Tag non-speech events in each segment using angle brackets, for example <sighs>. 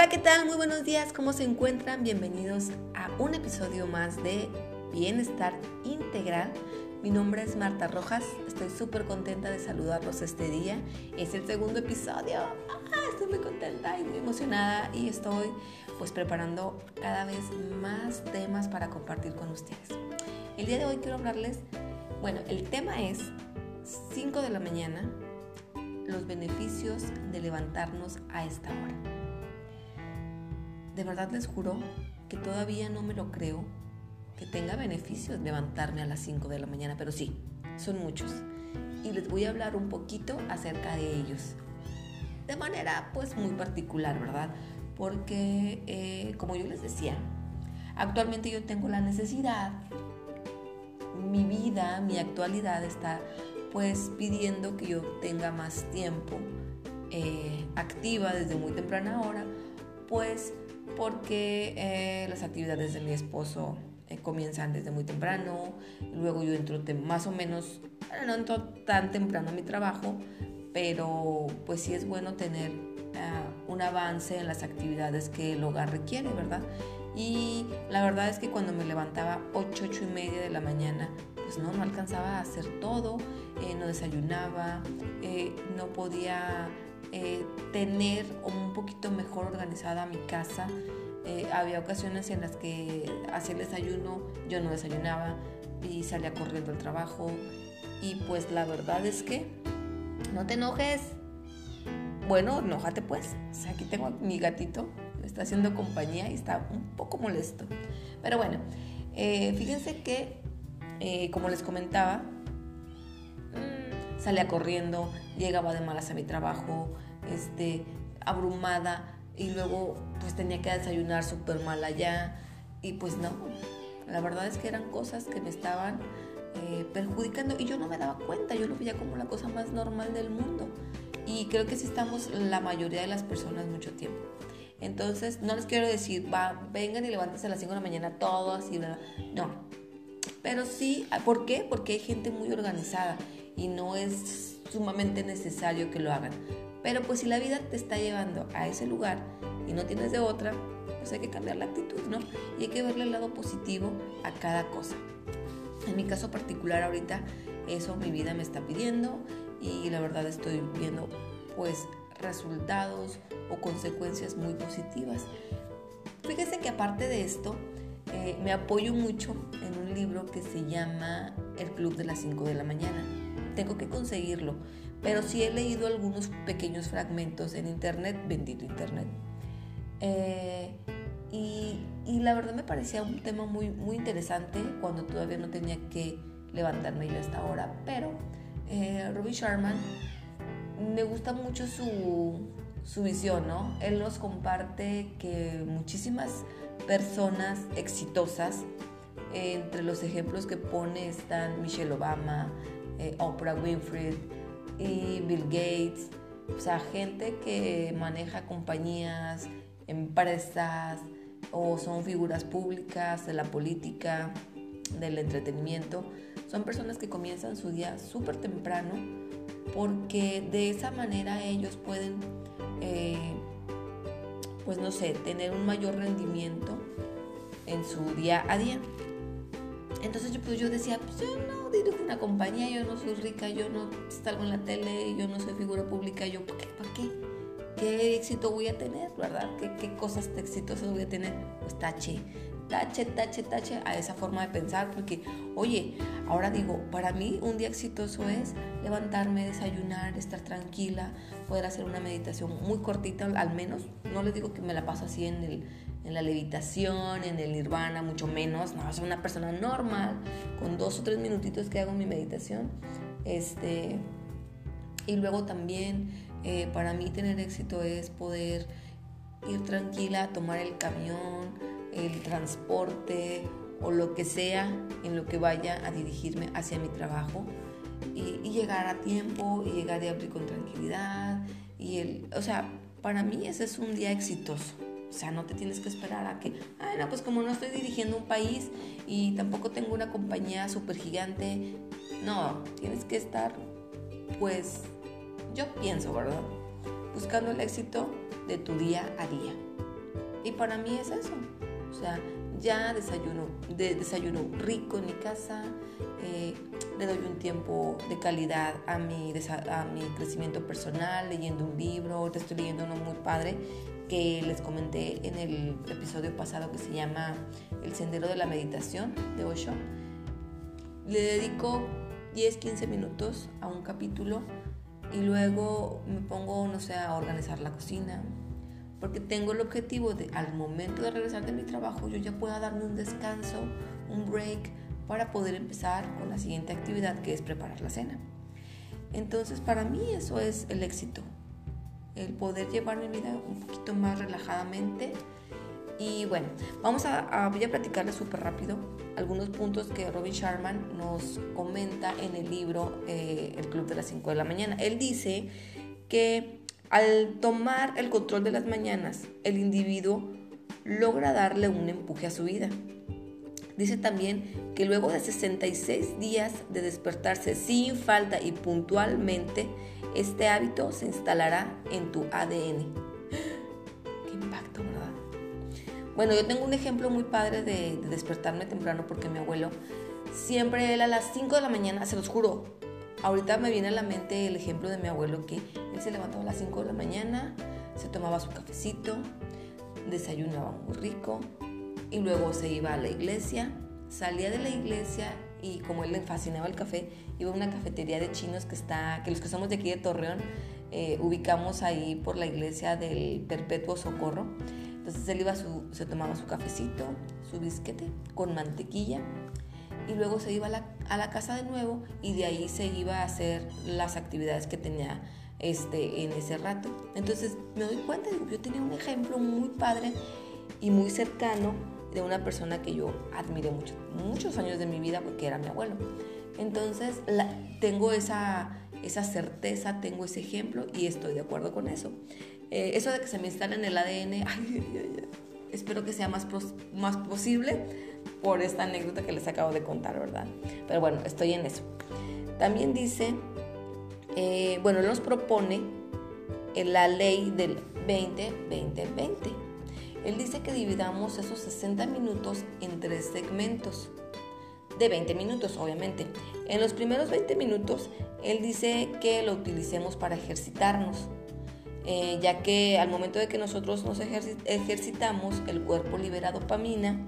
Hola, ¿qué tal? Muy buenos días, ¿cómo se encuentran? Bienvenidos a un episodio más de Bienestar Integral. Mi nombre es Marta Rojas, estoy súper contenta de saludarlos este día. Es el segundo episodio, ah, estoy muy contenta y muy emocionada y estoy pues preparando cada vez más temas para compartir con ustedes. El día de hoy quiero hablarles, bueno, el tema es 5 de la mañana, los beneficios de levantarnos a esta hora. De verdad les juro que todavía no me lo creo que tenga beneficios levantarme a las 5 de la mañana, pero sí, son muchos. Y les voy a hablar un poquito acerca de ellos. De manera pues muy particular, ¿verdad? Porque eh, como yo les decía, actualmente yo tengo la necesidad, mi vida, mi actualidad está pues pidiendo que yo tenga más tiempo eh, activa desde muy temprana hora, pues porque eh, las actividades de mi esposo eh, comienzan desde muy temprano, luego yo entro más o menos, no entro tan temprano a mi trabajo, pero pues sí es bueno tener ah, un avance en las actividades que el hogar requiere, ¿verdad? Y la verdad es que cuando me levantaba 8, 8 y media de la mañana, pues no, no alcanzaba a hacer todo, eh, no desayunaba, no podía eh, tener un poquito mejor organizada mi casa. Eh, había ocasiones en las que hacía el desayuno, yo no desayunaba y salía corriendo al trabajo. Y pues la verdad es que no te enojes. Bueno, enójate pues. aquí tengo mi gatito, está haciendo compañía y está un poco molesto. Pero bueno, eh, fíjense que, como les comentaba, salía corriendo, llegaba de malas a mi trabajo, este, abrumada y luego pues tenía que desayunar súper mal allá y pues no, la verdad es que eran cosas que me estaban eh, perjudicando y yo no me daba cuenta, yo lo veía como la cosa más normal del mundo y creo que sí estamos la mayoría de las personas mucho tiempo. Entonces, no les quiero decir, va, vengan y levántense a las 5 de la mañana, todo así, ¿verdad? No. Pero sí, ¿por qué? Porque hay gente muy organizada y no es sumamente necesario que lo hagan. Pero pues si la vida te está llevando a ese lugar y no tienes de otra, pues hay que cambiar la actitud, ¿no? Y hay que verle el lado positivo a cada cosa. En mi caso particular ahorita eso mi vida me está pidiendo y la verdad estoy viendo pues resultados o consecuencias muy positivas. Fíjese que aparte de esto, eh, me apoyo mucho en un libro que se llama El Club de las 5 de la mañana tengo que conseguirlo. Pero sí he leído algunos pequeños fragmentos en internet, bendito internet. Eh, y, la verdad me parecía un tema muy, muy interesante cuando todavía no tenía que levantarme yo a esta hora. Pero eh, Robbie Sharman me gusta mucho su, su visión, ¿no? Él nos comparte que muchísimas personas exitosas, entre los ejemplos que pone están Michelle Obama, eh, Oprah Winfrey y Bill Gates, o sea, gente que maneja compañías, empresas o son figuras públicas de la política, del entretenimiento, son personas que comienzan su día súper temprano porque de esa manera ellos pueden, eh, pues no sé, tener un mayor rendimiento en su día a día. Entonces yo, pues yo decía, pues yo no dirijo una compañía, yo no soy rica, yo no salgo en la tele, yo no soy figura pública, yo, ¿para qué? ¿Para qué? ¿Qué éxito voy a tener, verdad? ¿Qué, qué cosas exitosas voy a tener? Pues tache, tache, tache, tache a esa forma de pensar, porque, oye, ahora digo, para mí un día exitoso es levantarme, desayunar, estar tranquila, poder hacer una meditación muy cortita, al menos, no les digo que me la paso así en el en la levitación, en el nirvana, mucho menos. No, soy una persona normal, con dos o tres minutitos que hago mi meditación. Este, y luego también eh, para mí tener éxito es poder ir tranquila, tomar el camión, el transporte o lo que sea en lo que vaya a dirigirme hacia mi trabajo y, y llegar a tiempo y llegar y abrir con tranquilidad. Y el, o sea, para mí ese es un día exitoso. O sea, no te tienes que esperar a que, ay, no, pues como no estoy dirigiendo un país y tampoco tengo una compañía súper gigante. No, tienes que estar, pues, yo pienso, ¿verdad? Buscando el éxito de tu día a día. Y para mí es eso. O sea, ya desayuno, de, desayuno rico en mi casa, eh, le doy un tiempo de calidad a mi, a mi crecimiento personal, leyendo un libro, ahorita estoy leyendo uno muy padre que les comenté en el episodio pasado que se llama El Sendero de la Meditación de Osho. Le dedico 10-15 minutos a un capítulo y luego me pongo, no sé, a organizar la cocina, porque tengo el objetivo de al momento de regresar de mi trabajo yo ya pueda darme un descanso, un break para poder empezar con la siguiente actividad que es preparar la cena. Entonces para mí eso es el éxito, el poder llevar mi vida un poquito más relajadamente. Y bueno, vamos a, voy a platicarles súper rápido algunos puntos que Robin Sharman nos comenta en el libro eh, El Club de las 5 de la mañana. Él dice que al tomar el control de las mañanas, el individuo logra darle un empuje a su vida. Dice también que luego de 66 días de despertarse sin falta y puntualmente, este hábito se instalará en tu ADN. Qué impacto, ¿verdad? Bueno, yo tengo un ejemplo muy padre de, de despertarme temprano porque mi abuelo siempre a las 5 de la mañana, se los juro, ahorita me viene a la mente el ejemplo de mi abuelo que él se levantaba a las 5 de la mañana, se tomaba su cafecito, desayunaba muy rico y luego se iba a la iglesia, salía de la iglesia y como él le fascinaba el café, iba a una cafetería de chinos que está, que los que somos de aquí de Torreón, eh, ubicamos ahí por la iglesia del Perpetuo Socorro. Entonces él iba su, se tomaba su cafecito, su bisquete con mantequilla y luego se iba a la, a la, casa de nuevo y de ahí se iba a hacer las actividades que tenía este, en ese rato. Entonces me doy cuenta, digo, yo tenía un ejemplo muy padre y muy cercano de una persona que yo admiré mucho, muchos años de mi vida porque era mi abuelo. Entonces tengo esa, esa certeza, tengo ese ejemplo y estoy de acuerdo con eso. Eh, eso de que se me instale en el ADN, <laughs> espero que sea más, más posible por esta anécdota que les acabo de contar, ¿verdad? Pero bueno, estoy en eso. También dice, eh, bueno, nos propone en la ley del 20-20-20. Él dice que dividamos esos 60 minutos en tres segmentos de 20 minutos, obviamente. En los primeros 20 minutos, él dice que lo utilicemos para ejercitarnos, eh, ya que al momento de que nosotros nos ejercitamos, el cuerpo libera dopamina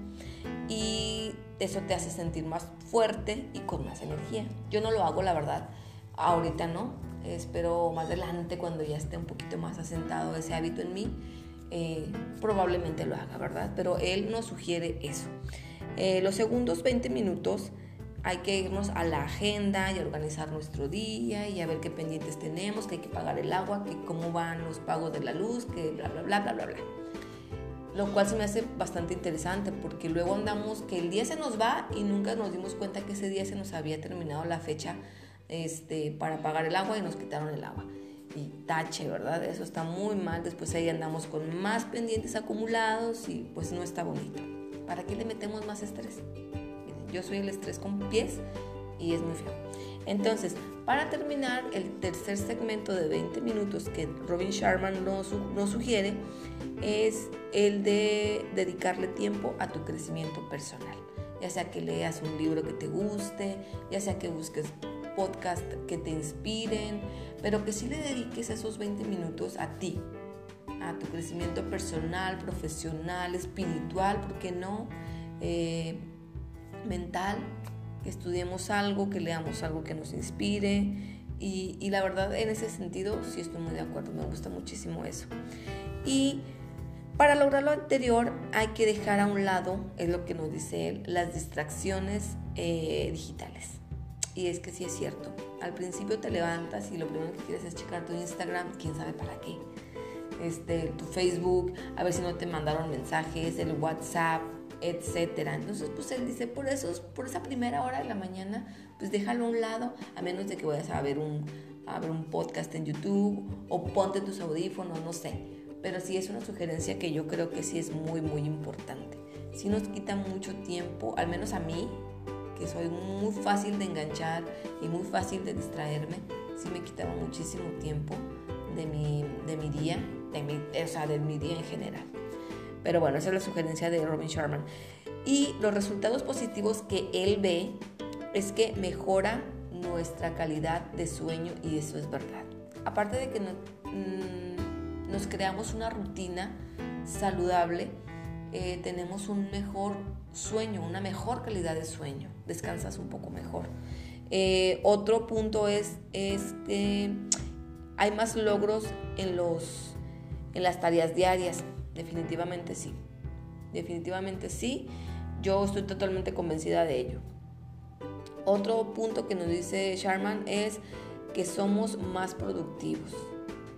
y eso te hace sentir más fuerte y con más energía. Yo no lo hago, la verdad, ahorita no, espero más adelante cuando ya esté un poquito más asentado ese hábito en mí, eh, probablemente lo haga, ¿verdad? Pero él nos sugiere eso. Eh, los segundos 20 minutos hay que irnos a la agenda y organizar nuestro día y a ver qué pendientes tenemos, que hay que pagar el agua, que cómo van los pagos de la luz, que bla, bla, bla, bla, bla, bla. Lo cual se me hace bastante interesante porque luego andamos que el día se nos va y nunca nos dimos cuenta que ese día se nos había terminado la fecha este, para pagar el agua y nos quitaron el agua. Y tache, ¿verdad? Eso está muy mal. Después ahí andamos con más pendientes acumulados y pues no está bonito. ¿Para qué le metemos más estrés? Yo soy el estrés con pies y es muy feo. Entonces, para terminar, el tercer segmento de 20 minutos que Robin Sharman nos, sugiere es el de dedicarle tiempo a tu crecimiento personal. Ya sea que leas un libro que te guste, ya sea que busques podcast que te inspiren, pero que sí le dediques esos 20 minutos a ti, a tu crecimiento personal, profesional, espiritual, porque no? Eh, mental, que estudiemos algo, que leamos algo que nos inspire. Y, y, la verdad, en ese sentido, sí estoy muy de acuerdo, me gusta muchísimo eso. Y para lograr lo anterior, hay que dejar a un lado, es lo que nos dice él, las distracciones eh, digitales. Y es que sí es cierto. Al principio te levantas y lo primero que quieres es checar tu Instagram, quién sabe para qué. Este, tu Facebook, a ver si no te mandaron mensajes, el WhatsApp, etcétera. Entonces, pues él dice, por eso, por esa primera hora de la mañana, pues déjalo a un lado, a menos de que vayas a ver un, a ver un podcast en YouTube o ponte tus audífonos, no sé. Pero sí es una sugerencia que yo creo que sí es muy, muy importante. Sí nos quita mucho tiempo, al menos a mí, soy muy fácil de enganchar y muy fácil de distraerme, sí me quitaba muchísimo tiempo de mi, de mi día, de mi, o sea, de mi día en general. Pero bueno, esa es la sugerencia de Robin Sharman. Y los resultados positivos que él ve es que mejora nuestra calidad de sueño y eso es verdad. Aparte de que mm, nos creamos una rutina saludable, eh, tenemos un mejor sueño, una mejor calidad de sueño, descansas un poco mejor. Eh, otro punto es, es que hay más logros en, los, en las tareas diarias, definitivamente sí, definitivamente sí, yo estoy totalmente convencida de ello. Otro punto que nos dice Sharman es que somos más productivos.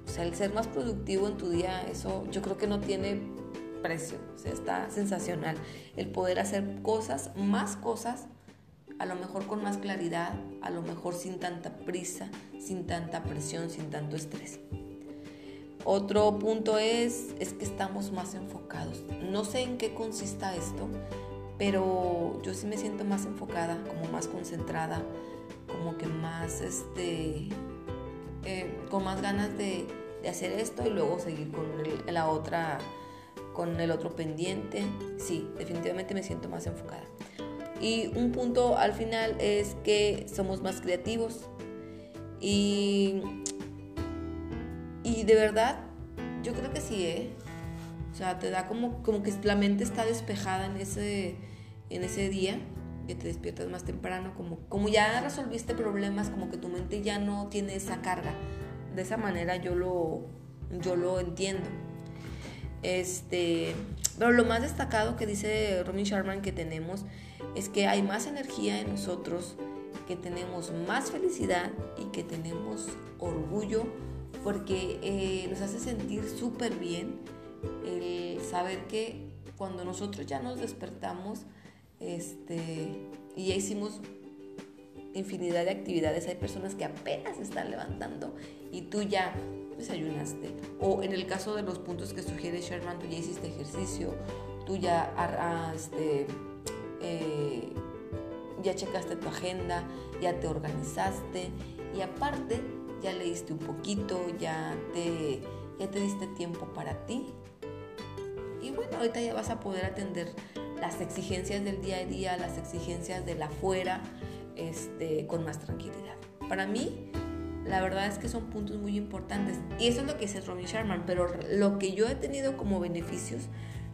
O sea, el ser más productivo en tu día, eso yo creo que no tiene precio. Está sensacional. El poder hacer cosas, más cosas, a lo mejor con más claridad, a lo mejor sin tanta prisa, sin tanta presión, sin tanto estrés. Otro punto es, es que estamos más enfocados. No sé en qué consista esto, pero yo sí me siento más enfocada, como más concentrada, como que más, este, eh, con más ganas de, hacer esto y luego seguir con la otra, con el otro pendiente. Sí, definitivamente me siento más enfocada. Y un punto al final es que somos más creativos y, de verdad, yo creo que sí, ¿eh? O sea, te da como, como que la mente está despejada en ese, en ese día, que te despiertas más temprano, como, como ya resolviste problemas, como que tu mente ya no tiene esa carga. De esa manera yo lo, yo lo entiendo. Este, pero lo más destacado que dice Robin Sharman que tenemos es que hay más energía en nosotros, que tenemos más felicidad y que tenemos orgullo porque eh, nos hace sentir súper bien el saber que cuando nosotros ya nos despertamos este, y ya hicimos infinidad de actividades, hay personas que apenas están levantando y tú ya desayunaste. O en el caso de los puntos que sugiere Sherman, tú ya hiciste ejercicio, tú ya, este, eh, ya checaste tu agenda, ya te organizaste y aparte ya leíste un poquito, ya te, ya te diste tiempo para ti. Y bueno, ahorita ya vas a poder atender las exigencias del día a día, las exigencias del afuera, este, con más tranquilidad. Para mí, la verdad es que son puntos muy importantes. Y eso es lo que dice Robin Sharman, pero lo que yo he tenido como beneficios,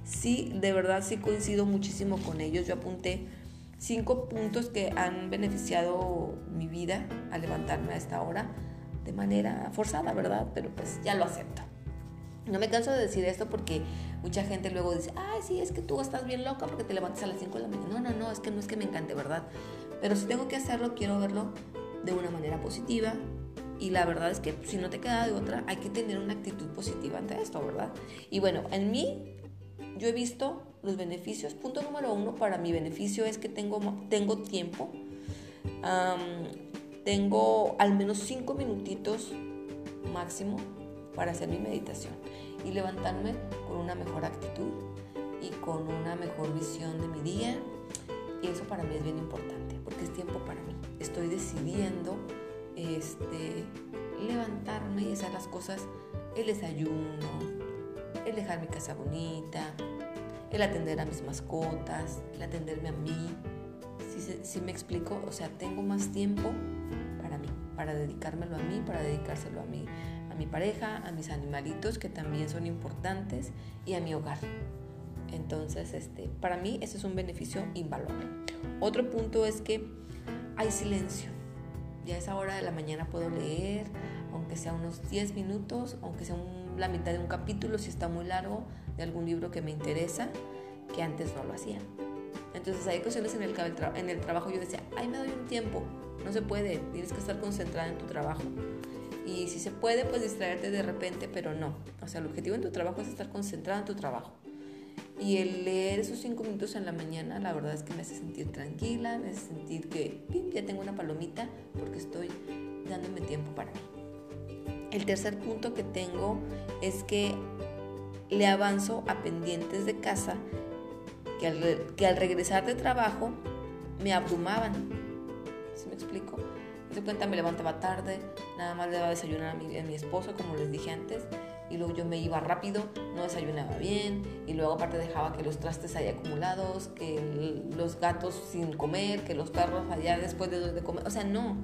sí, de verdad sí coincido muchísimo con ellos. Yo apunté cinco puntos que han beneficiado mi vida al levantarme a esta hora de manera forzada, ¿verdad? Pero pues ya lo acepto. No me canso de decir esto porque mucha gente luego dice, ay, sí, es que tú estás bien loca porque te levantas a las 5 de la mañana. No, no, no, es que no es que me encante, ¿verdad? Pero si tengo que hacerlo, quiero verlo de una manera positiva. Y la verdad es que si no te queda de otra, hay que tener una actitud positiva ante esto, ¿verdad? Y bueno, en mí yo he visto los beneficios. Punto número uno para mi beneficio es que tengo, tengo tiempo. tengo al menos 5 minutitos máximo para hacer mi meditación y levantarme con una mejor actitud y con una mejor visión de mi día. Y eso para mí es bien importante porque es tiempo para mí. Estoy decidiendo este, levantarme y hacer las cosas, el desayuno, el dejar mi casa bonita, el atender a mis mascotas, el atenderme a mí. Si, si me explico, o sea, tengo más tiempo para mí, para dedicármelo a mí, para dedicárselo a mí, a mi pareja, a mis animalitos que también son importantes y a mi hogar. Entonces, este, para mí ese es un beneficio invaluable. Otro punto es que hay silencio. Ya a esa hora de la mañana puedo leer, aunque sea unos 10 minutos, aunque sea la mitad de un capítulo, si está muy largo, de algún libro que me interesa, que antes no lo hacía. Entonces hay ocasiones en el, en el trabajo yo decía, ay, me doy un tiempo. No se puede, tienes que estar concentrada en tu trabajo. Y si se puede, pues distraerte de repente, pero no. O sea, el objetivo en tu trabajo es estar concentrado en tu trabajo. Y el leer esos cinco minutos en la mañana, la verdad es que me hace sentir tranquila, me hace sentir que ya tengo una palomita porque estoy dándome tiempo para mí. El tercer punto que tengo es que le avanzo a pendientes de casa que al, que al regresar de trabajo me abrumaban. ¿Sí me explico? de cuenta me levantaba tarde, nada más le daba desayunar a mi, a mi esposo, como les dije antes, y luego yo me iba rápido, no desayunaba bien y luego aparte dejaba que los trastes ahí acumulados, que los gatos sin comer, que los perros allá después de, comer, o sea, no,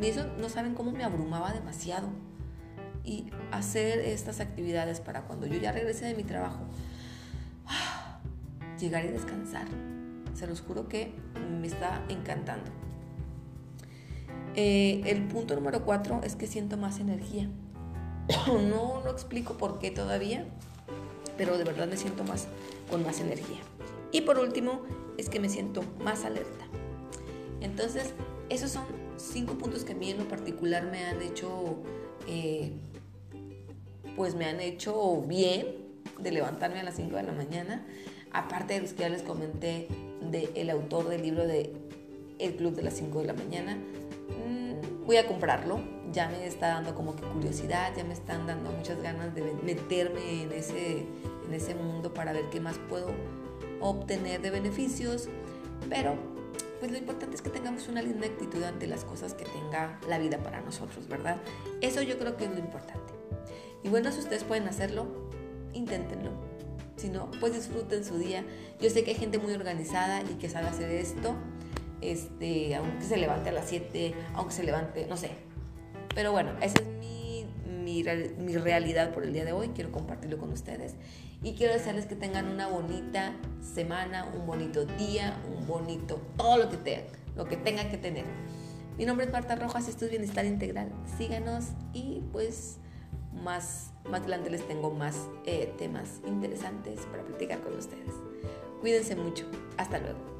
ni eso no saben cómo me abrumaba demasiado. Y hacer estas actividades para cuando yo ya regrese de mi trabajo, <sighs> llegar y descansar. Se los juro que me está encantando. Eh, el punto número cuatro es que siento más energía. <coughs> no lo explico por qué todavía, pero de verdad me siento más con más energía. Y por último, es que me siento más alerta. Entonces, esos son cinco puntos que a mí en lo particular me han hecho, eh, pues me han hecho bien de levantarme a las 5 de la mañana. Aparte de los que ya les comenté del autor del libro de El Club de las 5 de la mañana, mm, voy a comprarlo. Ya me está dando como que curiosidad, ya me están dando muchas ganas de meterme en ese, en ese mundo para ver qué más puedo obtener de beneficios. Pero pues lo importante es que tengamos una linda actitud ante las cosas que tenga la vida para nosotros, ¿verdad? Eso yo creo que es lo importante. Y bueno, si ustedes pueden hacerlo, inténtenlo. Si no, pues disfruten su día. Yo sé que hay gente muy organizada y que sabe hacer esto, este, aunque se levante a las 7, aunque se levante, no sé. Pero bueno, esa es mi, mi, realidad por el día de hoy. Quiero compartirlo con ustedes y quiero desearles que tengan una bonita semana, un bonito día, un bonito, todo lo que tengan, lo que tengan que tener. Mi nombre es Marta Rojas, esto es Bienestar Integral. Síganos y pues más, más adelante les tengo más eh, temas interesantes para platicar con ustedes. Cuídense mucho. Hasta luego.